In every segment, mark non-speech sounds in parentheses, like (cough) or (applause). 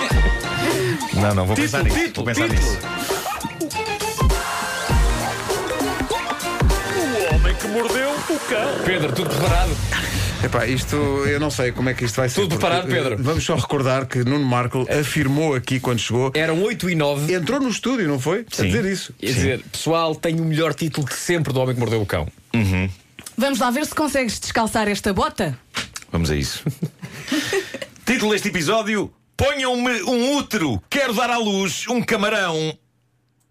(laughs) Não, não, vou pensar nisso. vou pensar nisso. O homem que mordeu o cão. Pedro, tudo preparado? Epá, isto eu não sei como é que isto vai ser. Tudo porque, preparado, Pedro? eh, Vamos só recordar que Nuno Marco afirmou aqui quando chegou. Eram 8 e 9. Entrou no estúdio, não foi? A Sim. dizer isso. Quer dizer, pessoal, tenho o melhor título de sempre do Homem que Mordeu o Cão. Vamos lá ver se consegues descalçar esta bota. Vamos a isso. (laughs) Título deste episódio: Ponham-me um útero, quero dar à luz um camarão.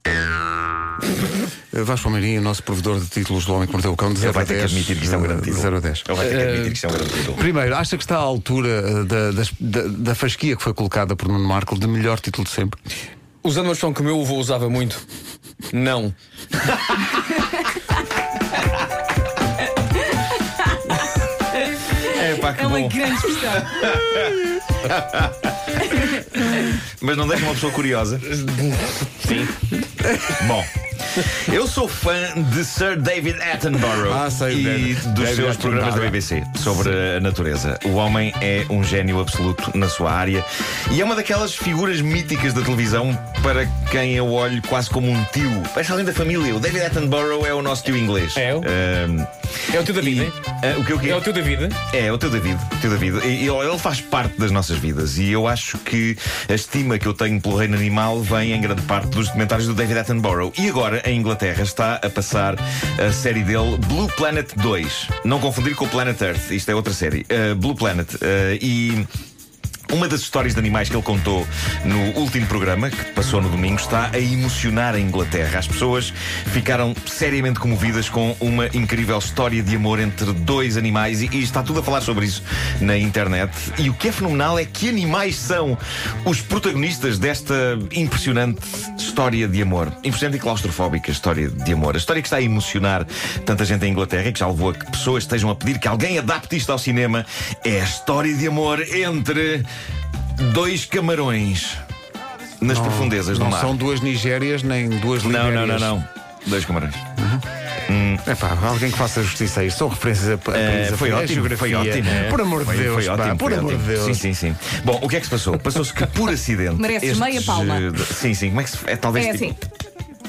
Eh, Vasco Palmeirinho, nosso provedor de títulos do Homem que Mordeu o Cão, de 0 Ele vai a ter que 10. admitir que isto é um grande título. 0 a 10. Ele vai ter que admitir que isto é um grande título. Primeiro, acha que está à altura eh, da, das- da, da fasquia que foi colocada por Nuno Marco de melhor título de sempre? Usando uma expressão que o meu avô usava muito. Não. (laughs) É pá, que É uma bom. grande expressão. (laughs) Mas não deixa uma pessoa curiosa. Sim. Bom. Eu sou fã de Sir David Attenborough Ah, sei, e David. dos David seus programas da. BBC sobre a natureza. O homem é um gênio absoluto na sua área e é uma daquelas figuras míticas da televisão para quem eu olho quase como um tio. Parece alguém da família. O David Attenborough é o nosso tio inglês. É o? Ahm, É o teu David, e-? Ah, o que o quê? É o teu David. É, o teu David, o teu David. Ele, ele faz parte das nossas vidas e eu acho que a estima que eu tenho pelo reino animal vem em grande parte dos documentários do David Attenborough. E agora, em Inglaterra, está a passar a série dele Blue Planet 2. Não confundir com o Planet Earth, isto é outra série. Uh, Blue Planet. Uh, e. Uma das histórias de animais que ele contou no último programa, que passou no domingo, está a emocionar a Inglaterra. As pessoas ficaram seriamente comovidas com uma incrível história de amor entre dois animais e, e está tudo a falar sobre isso na internet. E o que é fenomenal é que animais são os protagonistas desta impressionante história de amor. Impressionante e claustrofóbica história de amor. A história que está a emocionar tanta gente em Inglaterra e que já levou a que pessoas estejam a pedir que alguém adapte isto ao cinema é a história de amor entre dois camarões nas profundezas do Não mar. são duas Nigérias nem duas Não, não, Libérias. não, não. Dois camarões. É pá, alguém que faça justiça a isto. São referências a, Eh, a foi a ótimo, foi ótimo. Por amor de Foi- Deus, foi pá, ótimo, por foi amor de. Deus. Sim, sim, sim. Bom, o que é que se passou? Passou-se que por acidente. Mereces meia palma. Sim, sim. Como é que se. É talvez É tipo- assim.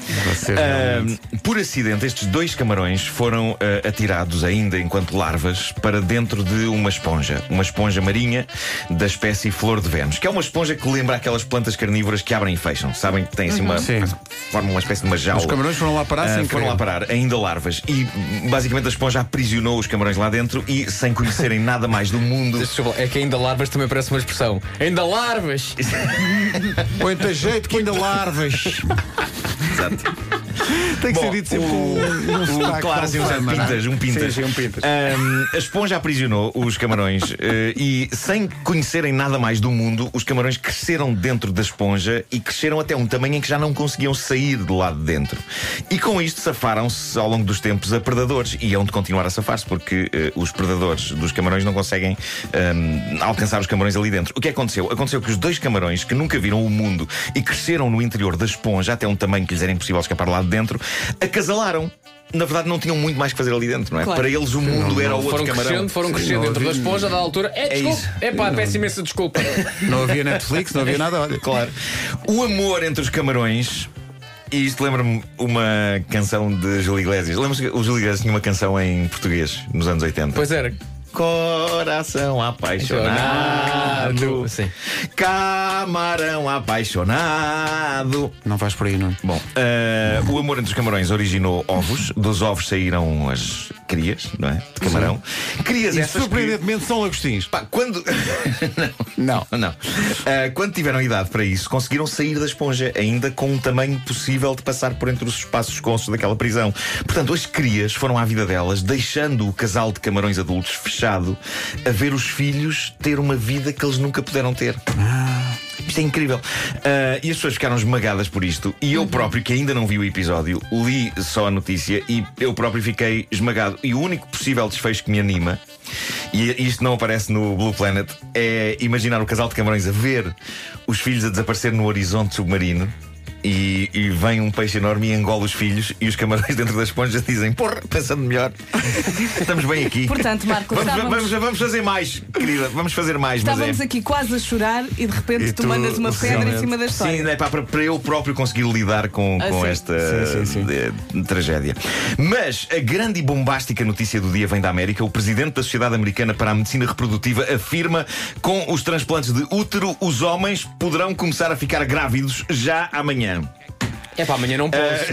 Realmente- por acidente, estes dois camarões foram ah, atirados ainda enquanto larvas para dentro de uma esponja. Uma esponja marinha da espécie flor de Vênus, que é uma esponja que lembra aquelas plantas carnívoras que abrem e fecham. Sabem que tem assim uma. Sim. forma uma espécie de uma jaula. Os camarões foram lá parar Ah, sem foram querer. lá parar, ainda larvas. E basicamente a esponja aprisionou os camarões lá dentro e, sem conhecerem nada mais do mundo. É que ainda larvas também parece uma expressão. Ainda larvas! (laughs) Põe tem jeito que ainda larvas. (laughs) Exato. (laughs) Tem que Bom, ser dito sempre um, um sotaque claro, assim, um não é? pintas, um pintas. Sim, um pintas. Ahm, a esponja aprisionou os camarões eh, e, sem conhecerem nada mais do mundo, os camarões cresceram dentro da esponja e cresceram até um tamanho em que já não conseguiam sair de lá de dentro. E com isto safaram-se ao longo dos tempos a predadores e hão de continuar a safar-se porque eh, os predadores dos camarões não conseguem ahm, alcançar os camarões ali dentro. O que aconteceu? Aconteceu que os dois camarões que nunca viram o mundo e cresceram no interior da esponja até um tamanho que lhes era impossível escapar lá de dentro, acasalaram. Na verdade, não tinham muito mais que fazer ali dentro, não é? Claro. Para eles, o mundo era o outro Foram camarão. crescendo, foram crescendo não dentro da esponja da altura. É, desculpa. isso. É pá, peço imensa desculpa. (laughs) Não havia Netflix, não havia nada. Olha. Claro. O amor entre os camarões. E isto lembra-me uma canção de Júlio Iglesias. Lembra-se que o Júlio Iglesias tinha uma canção em português nos anos 80? Pois era. Coração apaixonado. Sim. Camarão apaixonado. Não vais por aí, não. Bom, eh, o amor entre os camarões originou ovos. Dos ovos saíram as crias, não é? De camarão. Crias E essas que... surpreendentemente são lagostins. Pá, quando. (laughs) Não. Não. Ah, quando tiveram idade para isso, conseguiram sair da esponja, ainda com um tamanho possível de passar por entre os espaços consos daquela prisão. Portanto, as crias foram à vida delas, deixando o casal de camarões adultos fechado, a ver os filhos ter uma vida que eles nunca puderam ter. Isto é incrível. Ah, e as pessoas ficaram esmagadas por isto. E eu próprio, que ainda não vi o episódio, li só a notícia e eu próprio fiquei esmagado. E o único possível desfecho que me anima, e isto não aparece no Blue Planet, é imaginar o casal de camarões a ver os filhos a desaparecer no horizonte submarino. E, e vem um peixe enorme e engola os filhos e os camarões (laughs) dentro da esponja dizem: Porra, pensando melhor, (laughs) estamos bem aqui. Portanto, Marco, vamos, estávamos- vamos, vamos fazer mais, querida, vamos fazer mais. mas Estávamos é... aqui quase a chorar e de repente E tu, tu, mandas uma pedra em cima da história. Sim, é pá, para, para eu próprio conseguir lidar com, Ah, com sim. esta Sim, sim, sim. eh, tragédia. Mas a grande e bombástica notícia do dia vem da América. O presidente da Sociedade Americana para a Medicina Reprodutiva afirma com os transplantes de útero os homens poderão começar a ficar grávidos já amanhã. É para amanhã não posso.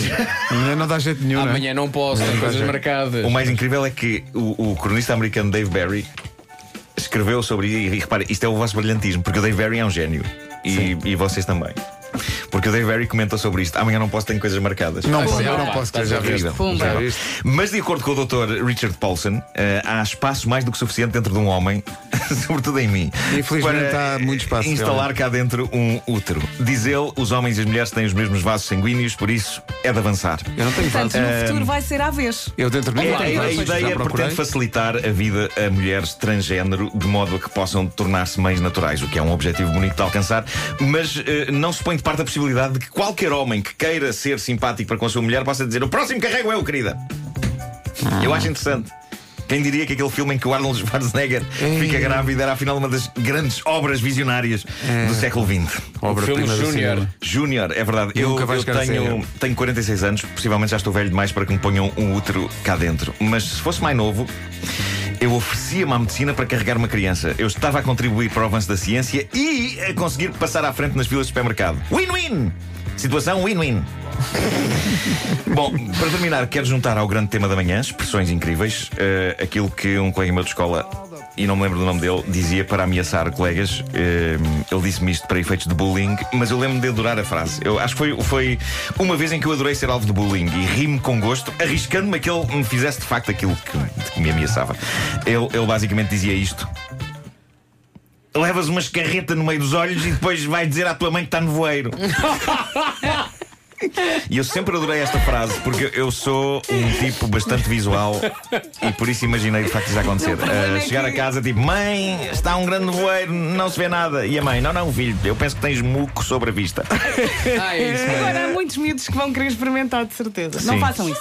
Amanhã não dá jeito nenhum, não é? Amanhã não posso, tenho coisas marcadas. O mais incrível é que o, o cronista americano Dave Barry escreveu sobre isso. E repare, isto é o vosso brilhantismo, porque o Dave Barry é um gênio. E, e vocês também. Porque o Dave Barry comenta sobre isto. Amanhã não posso, tenho coisas marcadas. Não, posso, eu não pá, posso ter, já. Pumba. Já viste? Mas de acordo com o Dr. Richard Paulson, eh, há espaço mais do que suficiente dentro de um homem, (laughs) sobretudo em mim, Infelizmente para há muito espaço, instalar cá dentro um útero. Diz ele, os homens e as mulheres têm os mesmos vasos sanguíneos, por isso é de avançar. Eu não tenho Portanto, vaso. no futuro vai ser à vez. Eu dentro de mim É, não a, ideia pretende facilitar a vida a mulheres transgênero de modo a que possam tornar-se mães naturais, o que é um objetivo bonito de alcançar, mas eh, não se põe de parte a possibilidade de que qualquer homem que queira ser simpático para com a sua mulher possa dizer: O próximo carrego eu, querida. Eu acho interessante. Quem diria que aquele filme em que o Arnold Schwarzenegger fica grávida era afinal uma das grandes obras visionárias do século XX? Obra-prima filme Júnior. Júnior, é verdade. Eu, Nunca eu tenho, tenho 46 anos, possivelmente já estou velho demais para que me ponham um útero cá dentro. Mas se fosse mais novo, eu oferecia-me à medicina para carregar uma criança. Eu estava a contribuir para o avanço da ciência e a conseguir passar à frente nas filas de supermercado. Win-win! Situação win-win. (laughs) Bom, para terminar, quero juntar ao grande tema da manhã, expressões incríveis, eh, aquilo que um colega meu de escola, e não me lembro do nome dele, dizia para ameaçar colegas. Eh, ele disse-me isto para efeitos de bullying, mas eu lembro-me de adorar a frase. Eu acho que foi, foi uma vez em que eu adorei ser alvo de bullying e ri-me com gosto, arriscando-me a que ele me fizesse de facto aquilo que, que me ameaçava. Ele, ele basicamente dizia isto. Levas uma escarreta no meio dos olhos e depois vais dizer à tua mãe que está no voeiro. (laughs) E eu sempre adorei esta frase porque eu sou um tipo bastante visual e por isso imaginei de facto isso acontecer. É chegar que- a casa tipo, mãe, está um grande voeiro, não se vê nada. E a mãe, não, não, filho, eu penso que tens muco sobre a vista. Ah, é isso. Agora há muitos miúdos que vão querer experimentar, de certeza. Não Sim. façam isso.